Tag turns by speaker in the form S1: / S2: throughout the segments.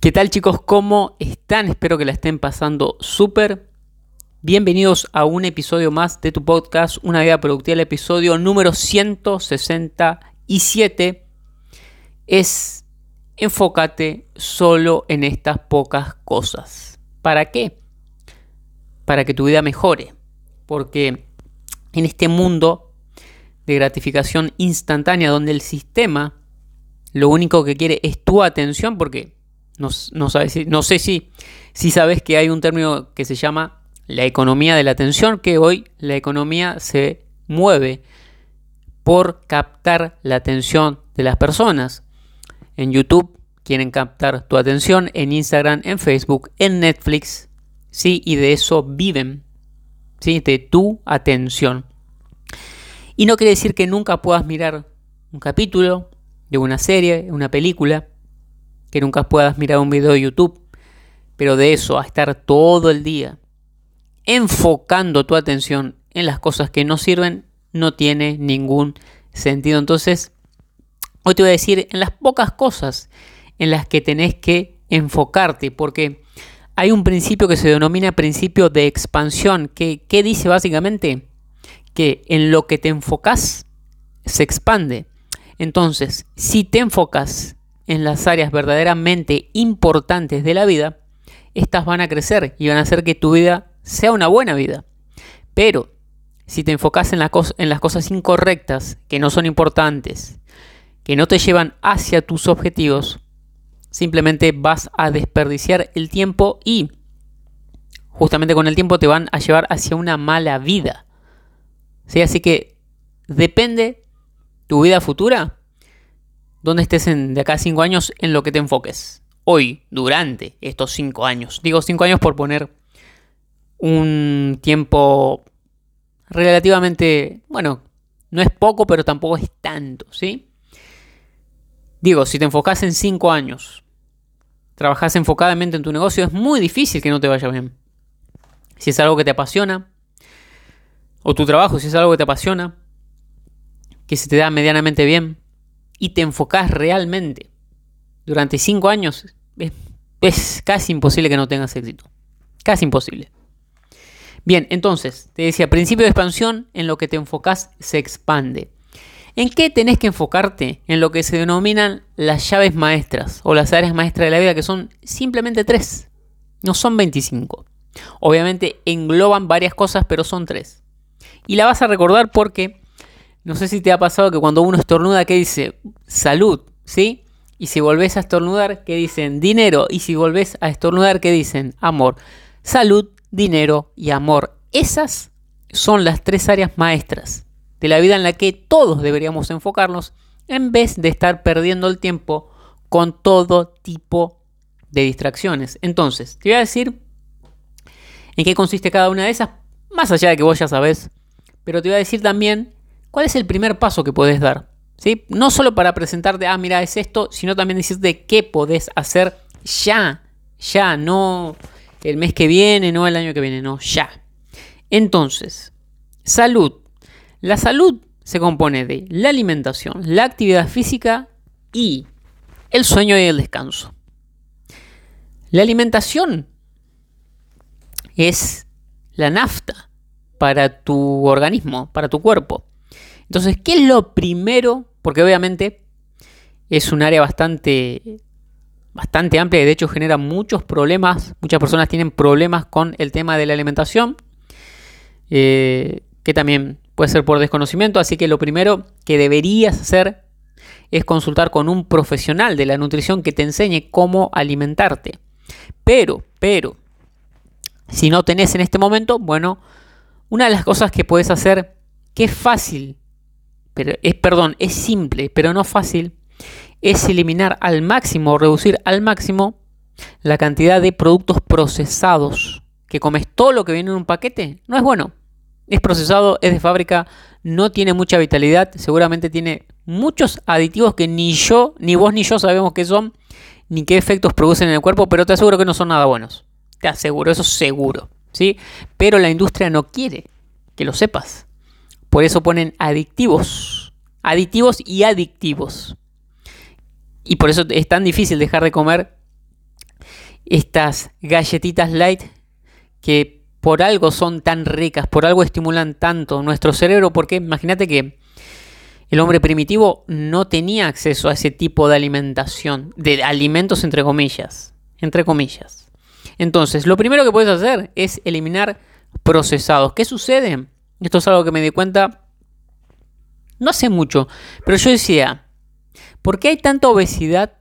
S1: ¿Qué tal chicos? ¿Cómo están? Espero que la estén pasando súper. Bienvenidos a un episodio más de tu podcast, Una vida productiva, el episodio número 167. Es enfócate solo en estas pocas cosas. ¿Para qué? Para que tu vida mejore. Porque en este mundo de gratificación instantánea donde el sistema lo único que quiere es tu atención, porque no, no sé si, si sabes que hay un término que se llama la economía de la atención, que hoy la economía se mueve por captar la atención de las personas. En YouTube quieren captar tu atención, en Instagram, en Facebook, en Netflix, ¿sí? Y de eso viven. De tu atención. Y no quiere decir que nunca puedas mirar un capítulo de una serie, una película, que nunca puedas mirar un video de YouTube, pero de eso a estar todo el día enfocando tu atención en las cosas que no sirven, no tiene ningún sentido. Entonces, hoy te voy a decir en las pocas cosas en las que tenés que enfocarte, porque hay un principio que se denomina principio de expansión, que, que dice básicamente que en lo que te enfocas se expande. Entonces, si te enfocas en las áreas verdaderamente importantes de la vida, estas van a crecer y van a hacer que tu vida sea una buena vida. Pero si te enfocas en, en las cosas incorrectas, que no son importantes, que no te llevan hacia tus objetivos, simplemente vas a desperdiciar el tiempo y justamente con el tiempo te van a llevar hacia una mala vida. ¿Sí? Así que depende tu vida futura donde estés en, de acá a 5 años en lo que te enfoques. Hoy, durante estos 5 años. Digo 5 años por poner un tiempo relativamente, bueno, no es poco, pero tampoco es tanto, ¿sí? Digo, si te enfocas en 5 años, trabajas enfocadamente en tu negocio, es muy difícil que no te vaya bien. Si es algo que te apasiona, o tu trabajo, si es algo que te apasiona, que se te da medianamente bien, y te enfocas realmente durante cinco años, es, casi imposible que no tengas éxito. Casi imposible. Bien, entonces, te decía, principio de expansión, en lo que te enfocas se expande. ¿En qué tenés que enfocarte? En lo que se denominan las llaves maestras o las áreas maestras de la vida, que son simplemente tres. No son 25. Obviamente engloban varias cosas, pero son tres. Y la vas a recordar porque no sé si te ha pasado que cuando uno estornuda, ¿qué dice? Salud, ¿sí? Y si volvés a estornudar, ¿qué dicen? Dinero. Y si volvés a estornudar, ¿qué dicen? Amor. Salud, dinero y amor. Esas son las tres áreas maestras de la vida en la que todos deberíamos enfocarnos en vez de estar perdiendo el tiempo con todo tipo de distracciones. Entonces, te voy a decir en qué consiste cada una de esas, más allá de que vos ya sabés, pero te voy a decir también ¿Cuál es el primer paso que puedes dar? ¿Sí? No solo para presentarte, ah, mira, es esto, sino también decirte qué podés hacer ya, ya, no el mes que viene, no el año que viene, no, ya. Entonces, salud. La salud se compone de la alimentación, la actividad física y el sueño y el descanso. La alimentación es la nafta para tu organismo, para tu cuerpo. Entonces, ¿qué es lo primero? Porque obviamente es un área bastante, bastante amplia y de hecho genera muchos problemas. Muchas personas tienen problemas con el tema de la alimentación, eh, que también puede ser por desconocimiento. Así que lo primero que deberías hacer es consultar con un profesional de la nutrición que te enseñe cómo alimentarte. Pero, pero, si no tenés en este momento, bueno, una de las cosas que puedes hacer que es fácil pero es, perdón, es simple, pero no fácil, es eliminar al máximo reducir al máximo la cantidad de productos procesados que comes todo lo que viene en un paquete, no es bueno. Es procesado, es de fábrica, no tiene mucha vitalidad, seguramente tiene muchos aditivos que ni yo, ni vos ni yo sabemos qué son, ni qué efectos producen en el cuerpo, pero te aseguro que no son nada buenos. Te aseguro, eso seguro. ¿sí? Pero la industria no quiere que lo sepas. Por eso ponen adictivos. Aditivos y adictivos. Y por eso es tan difícil dejar de comer estas galletitas light que por algo son tan ricas, por algo estimulan tanto nuestro cerebro, porque imagínate que el hombre primitivo no tenía acceso a ese tipo de alimentación, de alimentos entre comillas, entre comillas. Entonces, lo primero que puedes hacer es eliminar procesados. ¿Qué sucede? Esto es algo que me di cuenta no hace mucho, pero yo decía, ¿por qué hay tanta obesidad?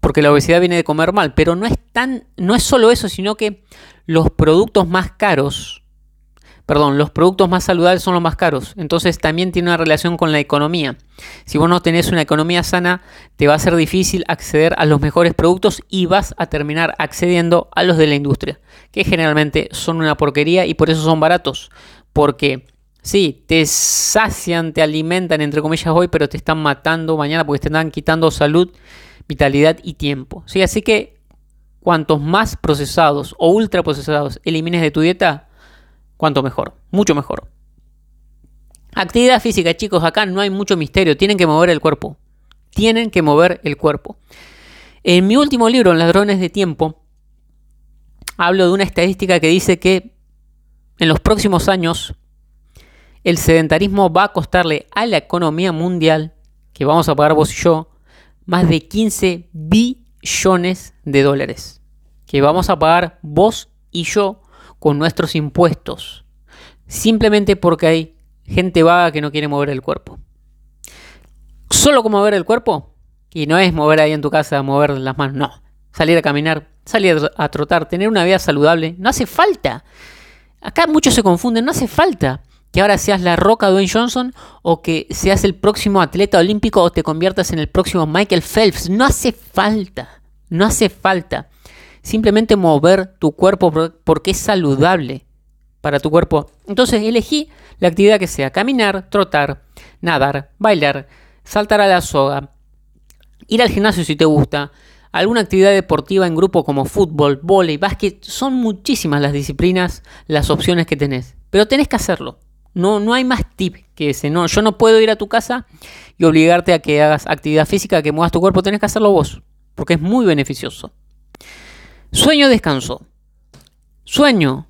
S1: Porque la obesidad viene de comer mal, pero no es tan no es solo eso, sino que los productos más caros perdón, los productos más saludables son los más caros. Entonces también tiene una relación con la economía. Si vos no tenés una economía sana, te va a ser difícil acceder a los mejores productos y vas a terminar accediendo a los de la industria, que generalmente son una porquería y por eso son baratos. Porque sí, te sacian, te alimentan, entre comillas, hoy, pero te están matando mañana porque te están quitando salud, vitalidad y tiempo. ¿Sí? Así que cuantos más procesados o ultraprocesados elimines de tu dieta, cuanto mejor, mucho mejor. Actividad física, chicos, acá no hay mucho misterio, tienen que mover el cuerpo. Tienen que mover el cuerpo. En mi último libro, En Ladrones de Tiempo, hablo de una estadística que dice que en los próximos años el sedentarismo va a costarle a la economía mundial, que vamos a pagar vos y yo, más de 15 billones de dólares. Que vamos a pagar vos y yo con nuestros impuestos, simplemente porque hay gente vaga que no quiere mover el cuerpo. Solo con mover el cuerpo, y no es mover ahí en tu casa, mover las manos, no. Salir a caminar, salir a trotar, tener una vida saludable, no hace falta. Acá muchos se confunden, no hace falta que ahora seas la roca Dwayne Johnson o que seas el próximo atleta olímpico o te conviertas en el próximo Michael Phelps. No hace falta, no hace falta simplemente mover tu cuerpo porque es saludable para tu cuerpo. Entonces elegí la actividad que sea caminar, trotar, nadar, bailar, saltar a la soga, ir al gimnasio si te gusta, alguna actividad deportiva en grupo como fútbol, vóley, básquet, son muchísimas las disciplinas, las opciones que tenés, pero tenés que hacerlo. No, no hay más tip que ese. No, yo no puedo ir a tu casa y obligarte a que hagas actividad física, que muevas tu cuerpo, tenés que hacerlo vos, porque es muy beneficioso. Sueño, descanso. Sueño,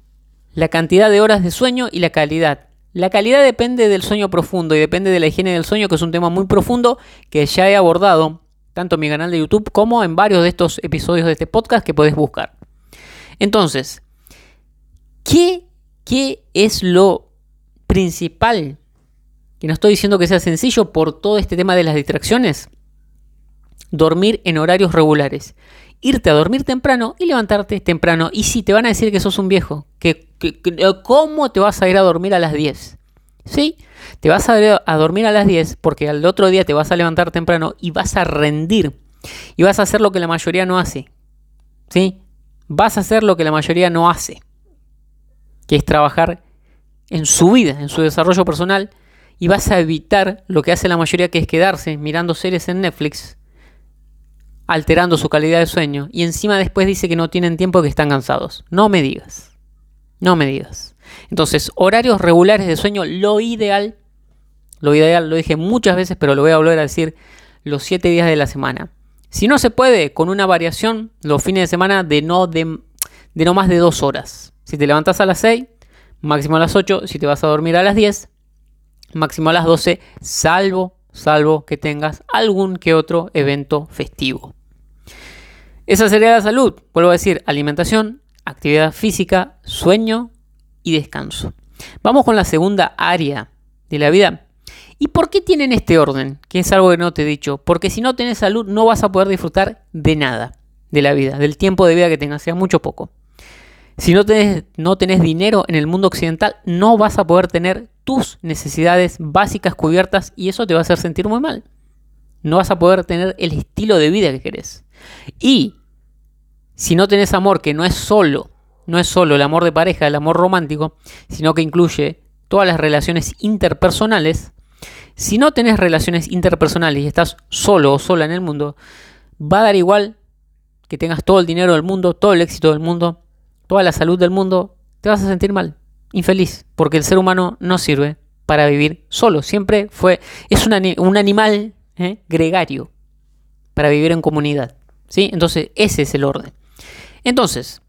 S1: la cantidad de horas de sueño y la calidad. La calidad depende del sueño profundo y depende de la higiene del sueño, que es un tema muy profundo que ya he abordado tanto en mi canal de YouTube como en varios de estos episodios de este podcast que podés buscar. Entonces, ¿qué, qué es lo principal? Que no estoy diciendo que sea sencillo por todo este tema de las distracciones. Dormir en horarios regulares irte a dormir temprano y levantarte temprano. Y si te van a decir que sos un viejo, que, ¿cómo te vas a ir a dormir a las 10? ¿Sí? Te vas a, a dormir a las 10 porque al otro día te vas a levantar temprano y vas a rendir. Y vas a hacer lo que la mayoría no hace. ¿Sí? Vas a hacer lo que la mayoría no hace. Que es trabajar en su vida, en su desarrollo personal. Y vas a evitar lo que hace la mayoría, que es quedarse mirando series en Netflix alterando su calidad de sueño y encima después dice que no tienen tiempo que están cansados. No me digas. No me digas. Entonces, horarios regulares de sueño, lo ideal, lo ideal, lo dije muchas veces, pero lo voy a volver a decir, los 7 días de la semana. Si no se puede, con una variación, los fines de semana de no, de, de no más de 2 horas. Si te levantas a las 6, máximo a las 8. Si te vas a dormir a las 10, máximo a las 12, salvo salvo que tengas algún que otro evento festivo. Esa sería la salud. Vuelvo a decir, alimentación, actividad física, sueño y descanso. Vamos con la segunda área de la vida. ¿Y por qué tienen este orden? Que es algo que no te he dicho. Porque si no tenés salud no vas a poder disfrutar de nada de la vida, del tiempo de vida que tengas, sea mucho poco. Si no tenés, no tenés dinero en el mundo occidental, no vas a poder tener tus necesidades básicas cubiertas y eso te va a hacer sentir muy mal. No vas a poder tener el estilo de vida que querés. Y si no tenés amor, que no es solo no es solo el amor de pareja, el amor romántico, sino que incluye todas las relaciones interpersonales. Si no tenés relaciones interpersonales y estás solo o sola en el mundo, va a dar igual que tengas todo el dinero del mundo, todo el éxito del mundo, toda la salud del mundo, te vas a sentir mal, infeliz, porque el ser humano no sirve para vivir solo. Siempre fue, es un, animal ¿eh? gregario para vivir en comunidad. ¿sí? Entonces, ese es el orden. Entonces,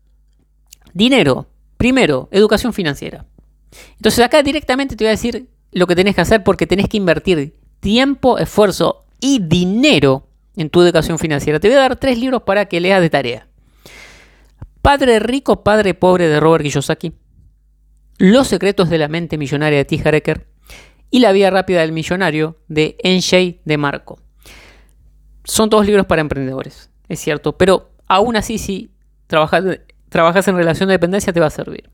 S1: dinero. Primero, educación financiera. Entonces, acá directamente te voy a decir lo que tenés que hacer porque tenés que invertir tiempo, esfuerzo y dinero en tu educación financiera. Te voy a dar tres libros para que leas de tarea. Padre rico, padre pobre de Robert Kiyosaki. Los secretos de la mente millonaria de T. Hareker y La vía rápida del millonario de Enshei de Marco. Son todos libros para emprendedores, es cierto, pero aún así si trabajas, trabajas en relación de dependencia te va a servir.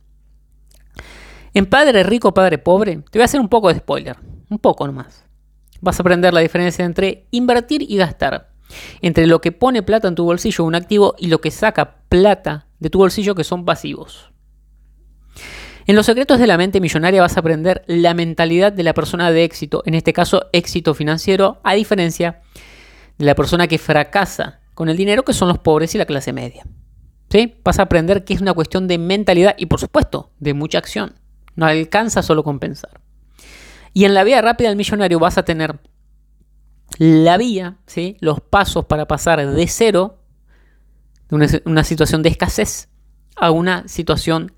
S1: En Padre Rico, Padre Pobre, te voy a hacer un poco de spoiler, un poco nomás. Vas a aprender la diferencia entre invertir y gastar, entre lo que pone plata en tu bolsillo, un activo, y lo que saca plata de tu bolsillo, que son pasivos. En los secretos de la mente millonaria vas a aprender la mentalidad de la persona de éxito, en este caso éxito financiero, a diferencia de la persona que fracasa con el dinero, que son los pobres y la clase media. ¿Sí? Vas a aprender que es una cuestión de mentalidad y por supuesto de mucha acción. No alcanza solo con pensar. Y en la vía rápida del millonario vas a tener la vía, ¿sí? los pasos para pasar de cero, de una, una situación de escasez, a una situación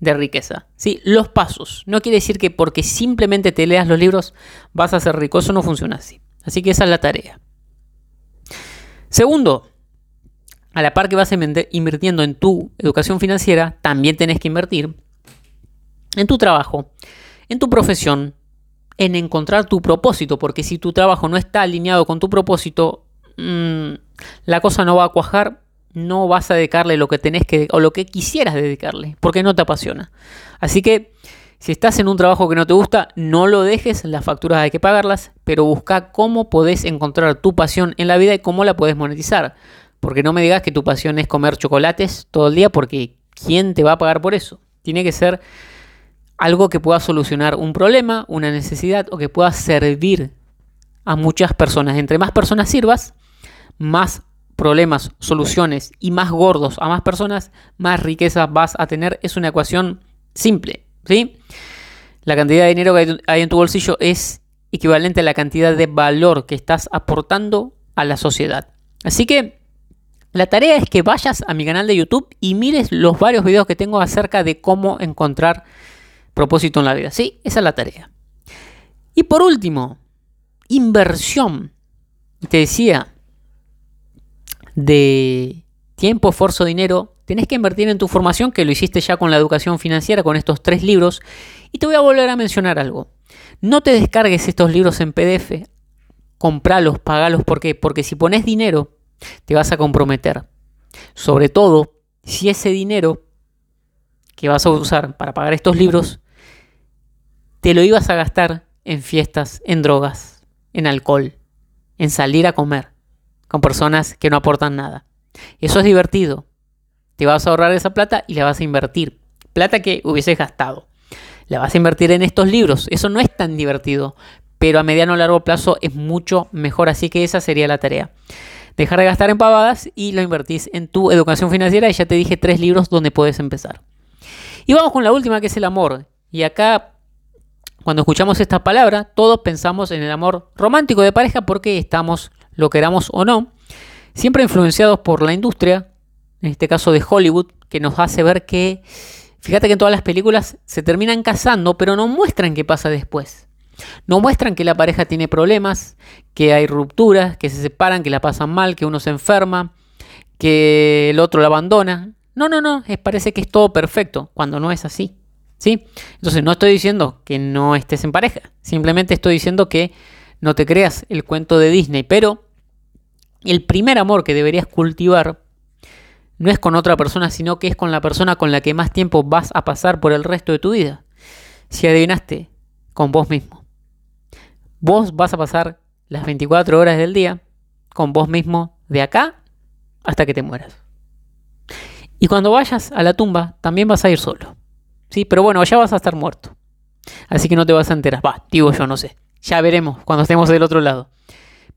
S1: de riqueza. ¿sí? Los pasos. No quiere decir que porque simplemente te leas los libros vas a ser rico. Eso no funciona así. Así que esa es la tarea. Segundo, a la par que vas invirtiendo en tu educación financiera, también tenés que invertir en tu trabajo, en tu profesión, en encontrar tu propósito, porque si tu trabajo no está alineado con tu propósito, mm, la cosa no va a cuajar no vas a dedicarle lo que tenés que o lo que quisieras dedicarle, porque no te apasiona. Así que si estás en un trabajo que no te gusta, no lo dejes, las facturas hay que pagarlas, pero busca cómo podés encontrar tu pasión en la vida y cómo la podés monetizar. Porque no me digas que tu pasión es comer chocolates todo el día, porque ¿quién te va a pagar por eso? Tiene que ser algo que pueda solucionar un problema, una necesidad o que pueda servir a muchas personas. Entre más personas sirvas, más problemas, soluciones y más gordos a más personas, más riqueza vas a tener. Es una ecuación simple, ¿sí? La cantidad de dinero que hay en tu bolsillo es equivalente a la cantidad de valor que estás aportando a la sociedad. Así que la tarea es que vayas a mi canal de YouTube y mires los varios videos que tengo acerca de cómo encontrar propósito en la vida. Sí, esa es la tarea. Y por último, inversión. Te decía, de tiempo, esfuerzo, dinero, tenés que invertir en tu formación, que lo hiciste ya con la educación financiera, con estos tres libros. Y te voy a volver a mencionar algo. No te descargues estos libros en PDF, compralos, pagalos, ¿por qué? Porque si pones dinero, te vas a comprometer. Sobre todo, si ese dinero que vas a usar para pagar estos libros, te lo ibas a gastar en fiestas, en drogas, en alcohol, en salir a comer con personas que no aportan nada. Eso es divertido. Te vas a ahorrar esa plata y la vas a invertir. Plata que hubieses gastado. La vas a invertir en estos libros. Eso no es tan divertido, pero a mediano o largo plazo es mucho mejor. Así que esa sería la tarea. Dejar de gastar en pavadas y lo invertís en tu educación financiera. Y ya te dije tres libros donde puedes empezar. Y vamos con la última que es el amor. Y acá, cuando escuchamos esta palabra, todos pensamos en el amor romántico de pareja porque estamos lo queramos o no, siempre influenciados por la industria, en este caso de Hollywood, que nos hace ver que, fíjate que en todas las películas se terminan casando, pero no muestran qué pasa después. No muestran que la pareja tiene problemas, que hay rupturas, que se separan, que la pasan mal, que uno se enferma, que el otro la abandona. No, no, no, parece que es todo perfecto, cuando no es así. ¿Sí? Entonces no estoy diciendo que no estés en pareja, simplemente estoy diciendo que no te creas el cuento de Disney, pero el primer amor que deberías cultivar no es con otra persona, sino que es con la persona con la que más tiempo vas a pasar por el resto de tu vida. Si adivinaste, con vos mismo. Vos vas a pasar las 24 horas del día con vos mismo de acá hasta que te mueras. Y cuando vayas a la tumba, también vas a ir solo. ¿Sí? Pero bueno, ya vas a estar muerto. Así que no te vas a enterar. Va, digo yo, no sé. Ya veremos cuando estemos del otro lado.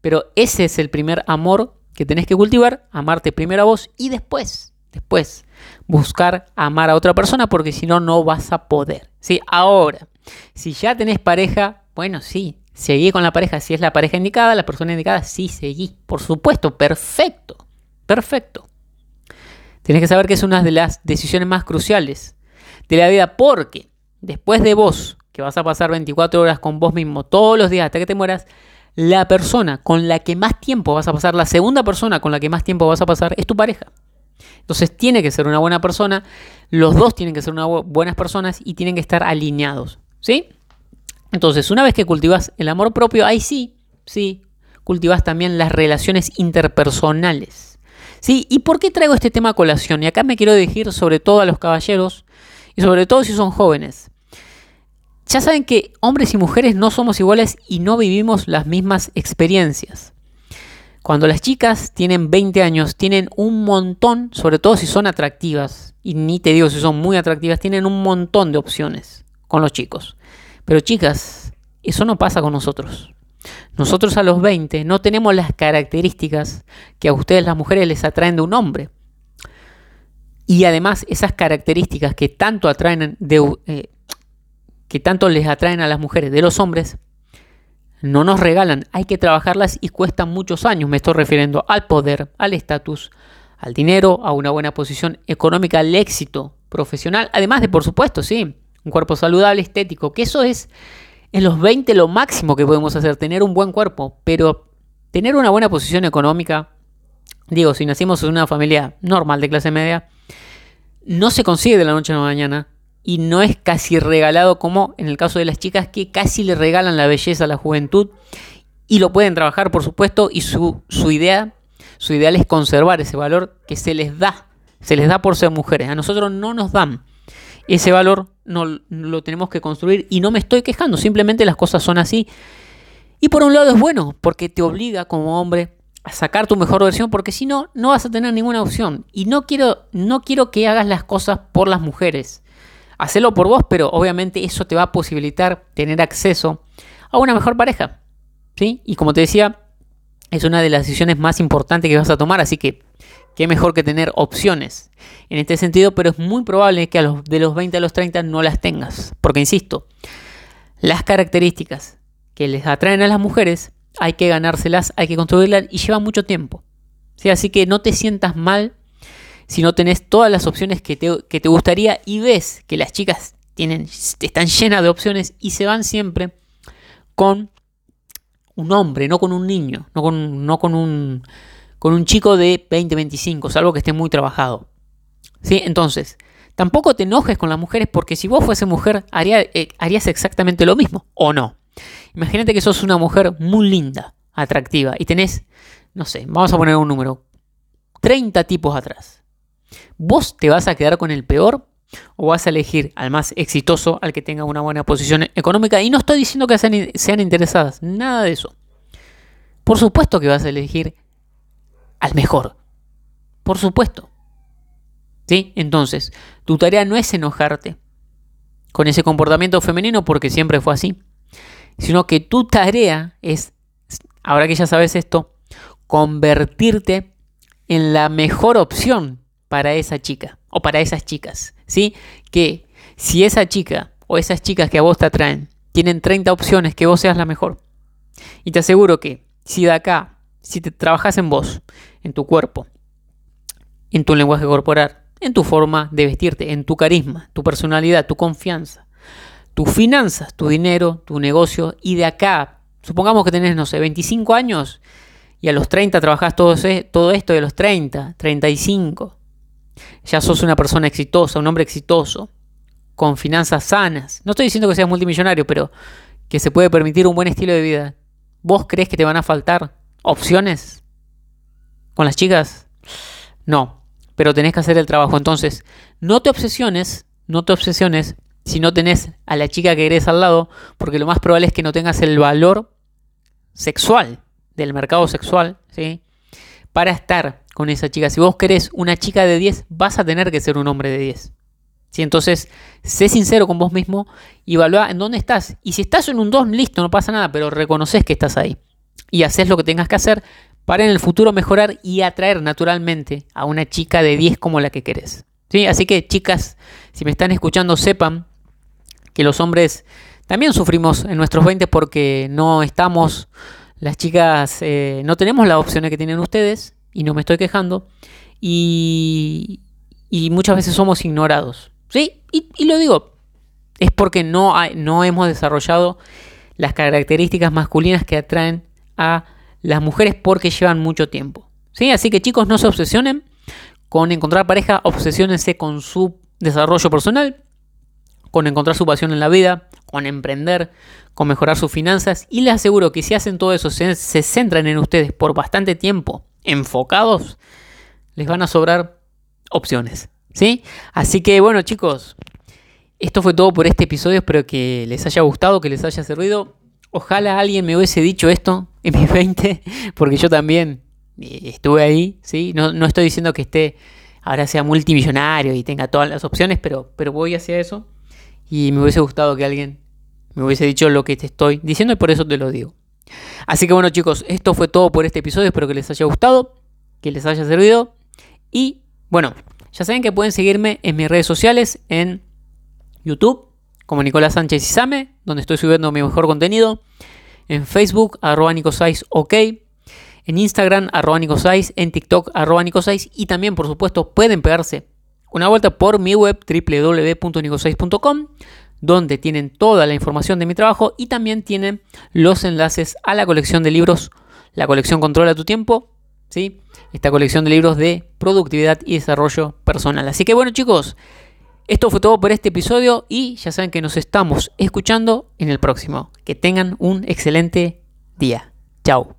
S1: Pero ese es el primer amor que tenés que cultivar. Amarte primero a vos y después, después, buscar amar a otra persona porque si no, no vas a poder. ¿Sí? Ahora, si ya tenés pareja, bueno, sí, seguí con la pareja. Si es la pareja indicada, la persona indicada, sí, seguí. Por supuesto, perfecto. Perfecto. Tienes que saber que es una de las decisiones más cruciales de la vida porque después de vos, que vas a pasar 24 horas con vos mismo todos los días hasta que te mueras, la persona con la que más tiempo vas a pasar, la segunda persona con la que más tiempo vas a pasar es tu pareja. Entonces tiene que ser una buena persona, los dos tienen que ser una buenas personas y tienen que estar alineados, ¿sí? Entonces, una vez que cultivas el amor propio, ahí sí, sí, cultivas también las relaciones interpersonales. ¿Sí? ¿Y por qué traigo este tema a colación? Y acá me quiero dirigir sobre todo a los caballeros y sobre todo si son jóvenes. Ya saben que hombres y mujeres no somos iguales y no vivimos las mismas experiencias. Cuando las chicas tienen 20 años, tienen un montón, sobre todo si son atractivas, y ni te digo si son muy atractivas, tienen un montón de opciones con los chicos. Pero chicas, eso no pasa con nosotros. Nosotros a los 20 no tenemos las características que a ustedes las mujeres les atraen de un hombre. Y además esas características que tanto atraen de, eh, que tanto les atraen a las mujeres de los hombres, no nos regalan, hay que trabajarlas y cuestan muchos años. Me estoy refiriendo al poder, al estatus, al dinero, a una buena posición económica, al éxito profesional, además de, por supuesto, sí, un cuerpo saludable, estético, que eso es en los 20 lo máximo que podemos hacer, tener un buen cuerpo, pero tener una buena posición económica, digo, si nacimos en una familia normal de clase media, no se consigue de la noche a la mañana y no es casi regalado como en el caso de las chicas que casi le regalan la belleza a la juventud y lo pueden trabajar por supuesto y su, su idea, su ideal es conservar ese valor que se les da, se les da por ser mujeres, a nosotros no nos dan ese valor no, lo tenemos que construir y no me estoy quejando, simplemente las cosas son así. Y por un lado es bueno, porque te obliga como hombre a sacar tu mejor versión, porque si no, no vas a tener ninguna opción. Y no quiero, no quiero que hagas las cosas por las mujeres. Hacelo por vos, pero obviamente eso te va a posibilitar tener acceso a una mejor pareja. ¿sí? Y como te decía, es una de las decisiones más importantes que vas a tomar, así que qué mejor que tener opciones en este sentido, pero es muy probable que a los, de los 20 a los 30 no las tengas. Porque, insisto, las características que les atraen a las mujeres hay que ganárselas, hay que construirlas y lleva mucho tiempo. ¿Sí? Así que no te sientas mal si no tenés todas las opciones que te, que te gustaría y ves que las chicas tienen, están llenas de opciones y se van siempre con un hombre, no con un niño, no con, no con un con un chico de 20, 25, salvo que esté muy trabajado. ¿Sí? Entonces, tampoco te enojes con las mujeres porque si vos fuese mujer eh, harías exactamente lo mismo, ¿o no? Imagínate que sos una mujer muy linda, atractiva, y tenés, no sé, vamos a poner un número, 30 tipos atrás. ¿Vos te vas a quedar con el peor o vas a elegir al más exitoso, al que tenga una buena posición económica? Y no estoy diciendo que sean interesadas, nada de eso. Por supuesto que vas a elegir al mejor. Por supuesto. ¿Sí? Entonces, tu tarea no es enojarte con ese comportamiento femenino porque siempre fue así, sino que tu tarea es, ahora que ya sabes esto, convertirte en la mejor opción para esa chica o para esas chicas, ¿sí? Que si esa chica o esas chicas que a vos te atraen tienen 30 opciones, que vos seas la mejor. Y te aseguro que si de acá si te trabajas en vos, en tu cuerpo, en tu lenguaje corporal, en tu forma de vestirte, en tu carisma, tu personalidad, tu confianza, tus finanzas, tu dinero, tu negocio, y de acá, supongamos que tenés, no sé, 25 años y a los 30 trabajás todo, todo esto, y a los 30, 35, ya sos una persona exitosa, un hombre exitoso, con finanzas sanas. No estoy diciendo que seas multimillonario, pero que se puede permitir un buen estilo de vida. ¿Vos crees que te van a faltar opciones con las chicas? No, pero tenés que hacer el trabajo. Entonces, no te obsesiones, no te obsesiones si no tenés a la chica que eres al lado, porque lo más probable es que no tengas el valor sexual del mercado sexual, ¿sí? para estar con esa chica. Si vos querés una chica de 10, vas a tener que ser un hombre de 10. ¿Sí? Entonces, sé sincero con vos mismo y evalúa en dónde estás. Y si estás en un 2, listo, no pasa nada, pero reconoces que estás ahí. Y haces lo que tengas que hacer para en el futuro mejorar y atraer naturalmente a una chica de 10 como la que querés. ¿Sí? Así que, chicas, si me están escuchando, sepan que los hombres también sufrimos en nuestros 20 porque no estamos, las chicas, eh, no tenemos las opciones que tienen ustedes, y no me estoy quejando, y, y muchas veces somos ignorados. ¿Sí? Y, lo digo, es porque no, no hemos desarrollado las características masculinas que atraen a las mujeres porque llevan mucho tiempo. ¿Sí? Así que chicos, no se obsesionen con encontrar pareja, obsesionense con su desarrollo personal, con encontrar su pasión en la vida, con emprender, con mejorar sus finanzas y les aseguro que si hacen todo eso, se, se centran en ustedes por bastante tiempo, enfocados, les van a sobrar opciones. ¿Sí? Así que bueno chicos, esto fue todo por este episodio, espero que les haya gustado, que les haya servido. Ojalá alguien me hubiese dicho esto en mis 20, porque yo también eh, estuve ahí, ¿sí? No, no estoy diciendo que esté, ahora sea multimillonario y tenga todas las opciones, pero, pero voy hacia eso. Y me hubiese gustado que alguien me hubiese dicho lo que te estoy diciendo y por eso te lo digo. Así que bueno chicos, esto fue todo por este episodio, espero que les haya gustado, que les haya servido. Y bueno, ya saben que pueden seguirme en mis redes sociales, en YouTube, como Nicolás Sánchez Isame, donde estoy subiendo mi mejor contenido. En Facebook, arroba OK. En Instagram, arroba En TikTok, arroba Y también, por supuesto, pueden pegarse una vuelta por mi web www.nicosais.com donde tienen toda la información de mi trabajo y también tienen los enlaces a la colección de libros, la colección Controla tu tiempo, ¿sí? esta colección de libros de productividad y desarrollo personal. Así que bueno chicos, esto fue todo por este episodio y ya saben que nos estamos escuchando en el próximo. Que tengan un excelente día. Chao.